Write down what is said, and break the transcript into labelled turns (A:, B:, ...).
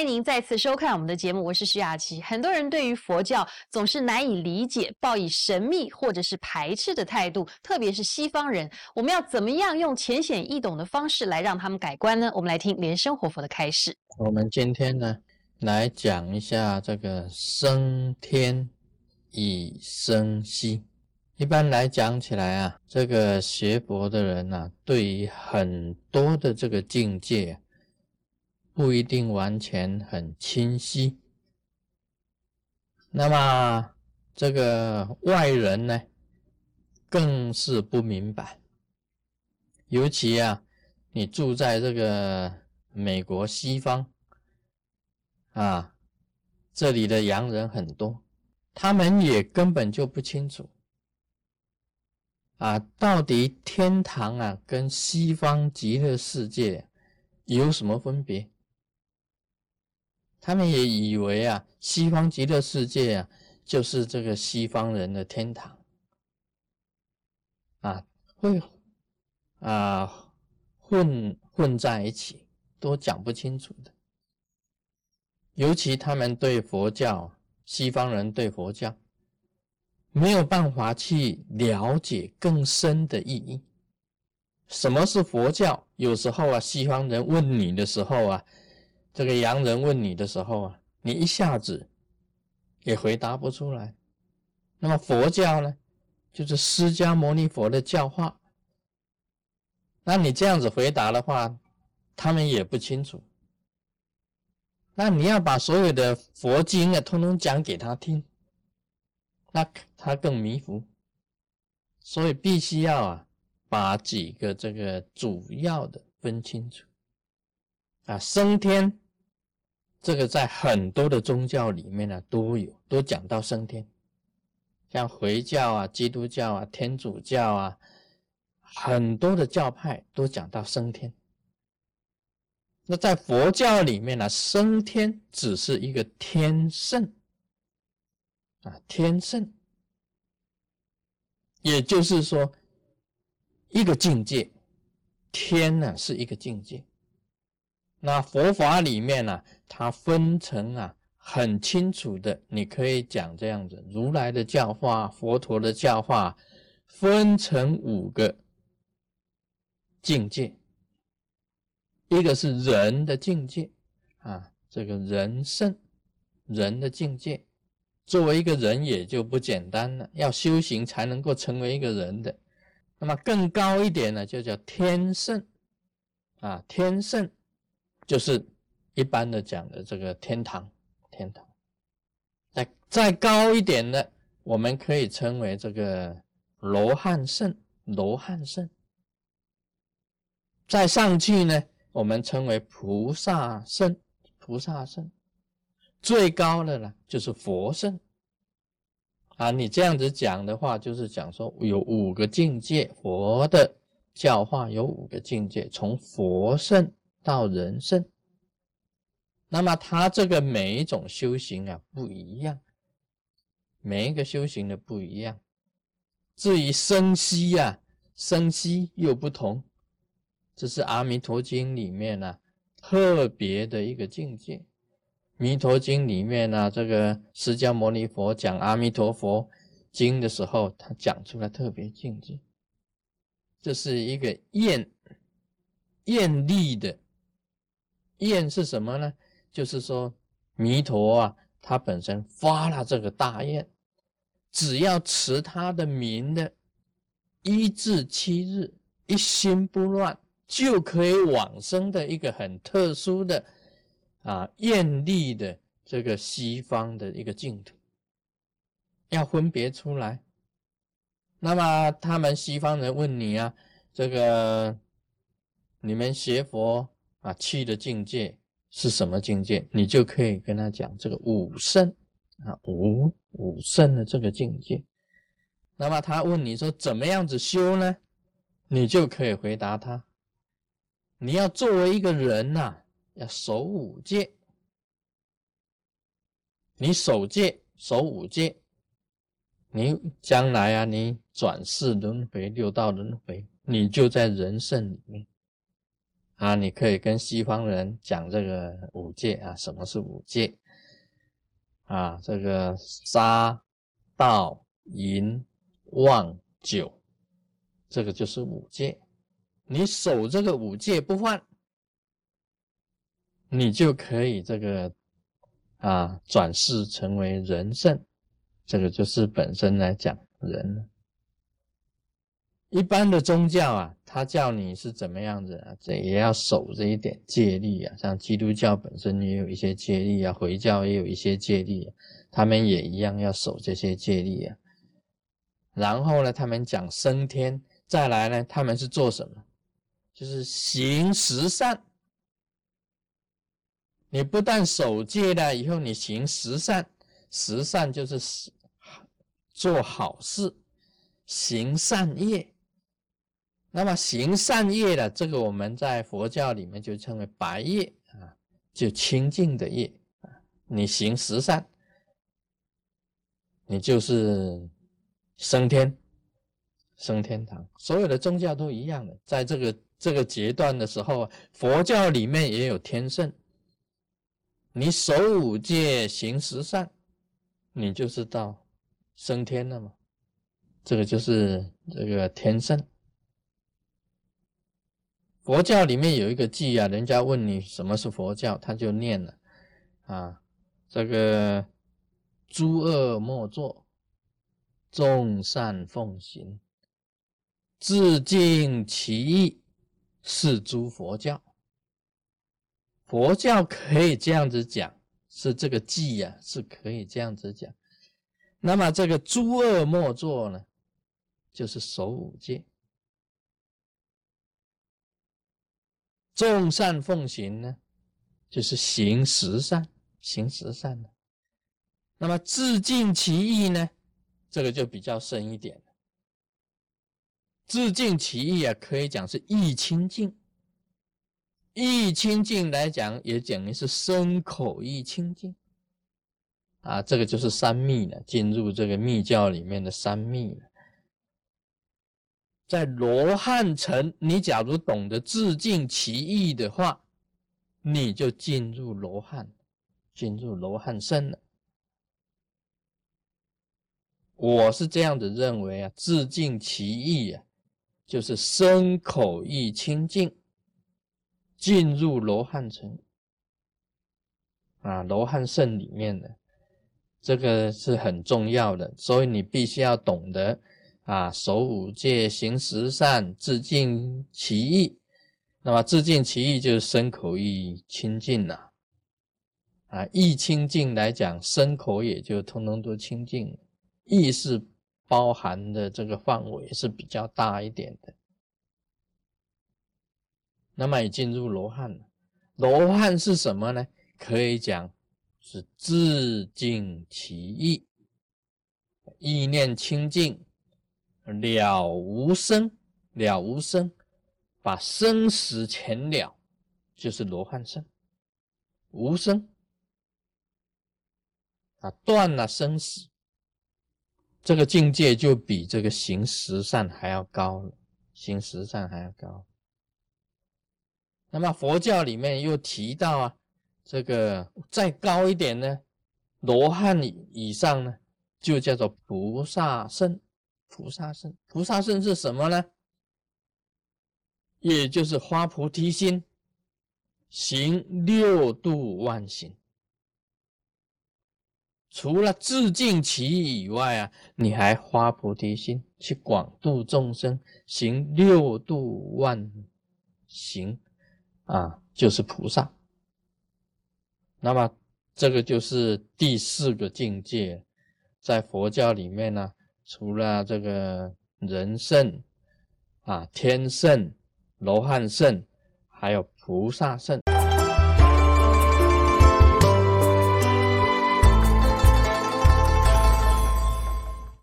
A: 欢迎您再次收看我们的节目，我是徐雅琪。很多人对于佛教总是难以理解，抱以神秘或者是排斥的态度，特别是西方人。我们要怎么样用浅显易懂的方式来让他们改观呢？我们来听莲生活佛的开示。
B: 我们今天呢，来讲一下这个升天以生息。一般来讲起来啊，这个学佛的人呐，对于很多的这个境界，不一定完全很清晰。那么这个外人呢，更是不明白。尤其啊，你住在这个美国西方啊，这里的洋人很多，他们也根本就不清楚。啊，到底天堂啊跟西方极乐世界有什么分别？他们也以为啊，西方极乐世界啊就是这个西方人的天堂，啊，会啊混混在一起，都讲不清楚的。尤其他们对佛教，西方人对佛教。没有办法去了解更深的意义。什么是佛教？有时候啊，西方人问你的时候啊，这个洋人问你的时候啊，你一下子也回答不出来。那么佛教呢，就是释迦牟尼佛的教化。那你这样子回答的话，他们也不清楚。那你要把所有的佛经啊，通通讲给他听。那他更迷糊，所以必须要啊，把几个这个主要的分清楚啊。升天这个在很多的宗教里面呢都有，都讲到升天，像回教啊、基督教啊、天主教啊，很多的教派都讲到升天。那在佛教里面呢，升天只是一个天圣。啊，天圣，也就是说，一个境界，天呢是一个境界。那佛法里面呢，它分成啊很清楚的，你可以讲这样子：如来的教化，佛陀的教化，分成五个境界。一个是人的境界啊，这个人圣，人的境界。作为一个人也就不简单了，要修行才能够成为一个人的。那么更高一点呢，就叫天圣啊，天圣就是一般的讲的这个天堂，天堂。再再高一点的，我们可以称为这个罗汉圣，罗汉圣。再上去呢，我们称为菩萨圣，菩萨圣。最高的呢，就是佛圣啊！你这样子讲的话，就是讲说有五个境界，佛的教化有五个境界，从佛圣到人生。那么他这个每一种修行啊不一样，每一个修行的不一样。至于生息呀，生息又不同，这是《阿弥陀经》里面呢特别的一个境界。弥陀经里面呢，这个释迦牟尼佛讲阿弥陀佛经的时候，他讲出来特别境界，这是一个愿愿力的愿是什么呢？就是说弥陀啊，他本身发了这个大愿，只要持他的名的一至七日，一心不乱，就可以往生的一个很特殊的。啊，艳丽的这个西方的一个净土，要分别出来。那么他们西方人问你啊，这个你们学佛啊去的境界是什么境界？你就可以跟他讲这个五圣啊，五五圣的这个境界。那么他问你说怎么样子修呢？你就可以回答他，你要作为一个人呐。要守五戒，你守戒守五戒，你将来啊，你转世轮回六道轮回，你就在人圣里面啊，你可以跟西方人讲这个五戒啊，什么是五戒？啊，这个杀、盗、淫、妄、酒，这个就是五戒。你守这个五戒不犯，你就可以这个啊转世成为人圣。这个就是本身来讲人。一般的宗教啊，他叫你是怎么样子啊？这也要守这一点戒律啊。像基督教本身也有一些戒律啊，回教也有一些戒律，他们也一样要守这些戒律啊。然后呢，他们讲升天，再来呢，他们是做什么？就是行十善。你不但守戒了，以后你行十善，十善就是做好事，行善业。那么行善业的这个，我们在佛教里面就称为白业啊，就清净的业啊。你行十善，你就是升天，升天堂。所有的宗教都一样的，在这个这个阶段的时候，佛教里面也有天圣。你守五戒，行十善，你就是到升天了嘛。这个就是这个天圣。佛教里面有一个偈啊，人家问你什么是佛教，他就念了啊，这个诸恶莫作，众善奉行，自尽其意，是诸佛教。佛教可以这样子讲，是这个偈呀，是可以这样子讲。那么这个诸恶莫作呢，就是守五戒。众善奉行呢，就是行十善，行十善的。那么自尽其意呢，这个就比较深一点。自尽其意啊，可以讲是意清净。意清净来讲，也等于是身口意清净。啊，这个就是三密了，进入这个密教里面的三密了。在罗汉城，你假如懂得自尽其意的话，你就进入罗汉，进入罗汉身了。我是这样子认为啊，自尽其意啊，就是身口意清净，进入罗汉城啊，罗汉圣里面的这个是很重要的，所以你必须要懂得。啊，守五戒，行十善，自尽其意。那么自尽其意就是身口意清净了。啊，意清净来讲，身口也就通通都清净。意是包含的这个范围是比较大一点的。那么也进入罗汉了。罗汉是什么呢？可以讲是自尽其意，意念清净。了无生，了无生，把生死全了，就是罗汉生。无生啊，断了生死，这个境界就比这个行十善还要高了，行十善还要高。那么佛教里面又提到啊，这个再高一点呢，罗汉以上呢，就叫做菩萨圣。菩萨圣，菩萨圣是什么呢？也就是发菩提心，行六度万行。除了自尽其意以外啊，你还发菩提心，去广度众生，行六度万行啊，就是菩萨。那么这个就是第四个境界，在佛教里面呢。除了这个人圣啊、天圣、罗汉圣，还有菩萨圣。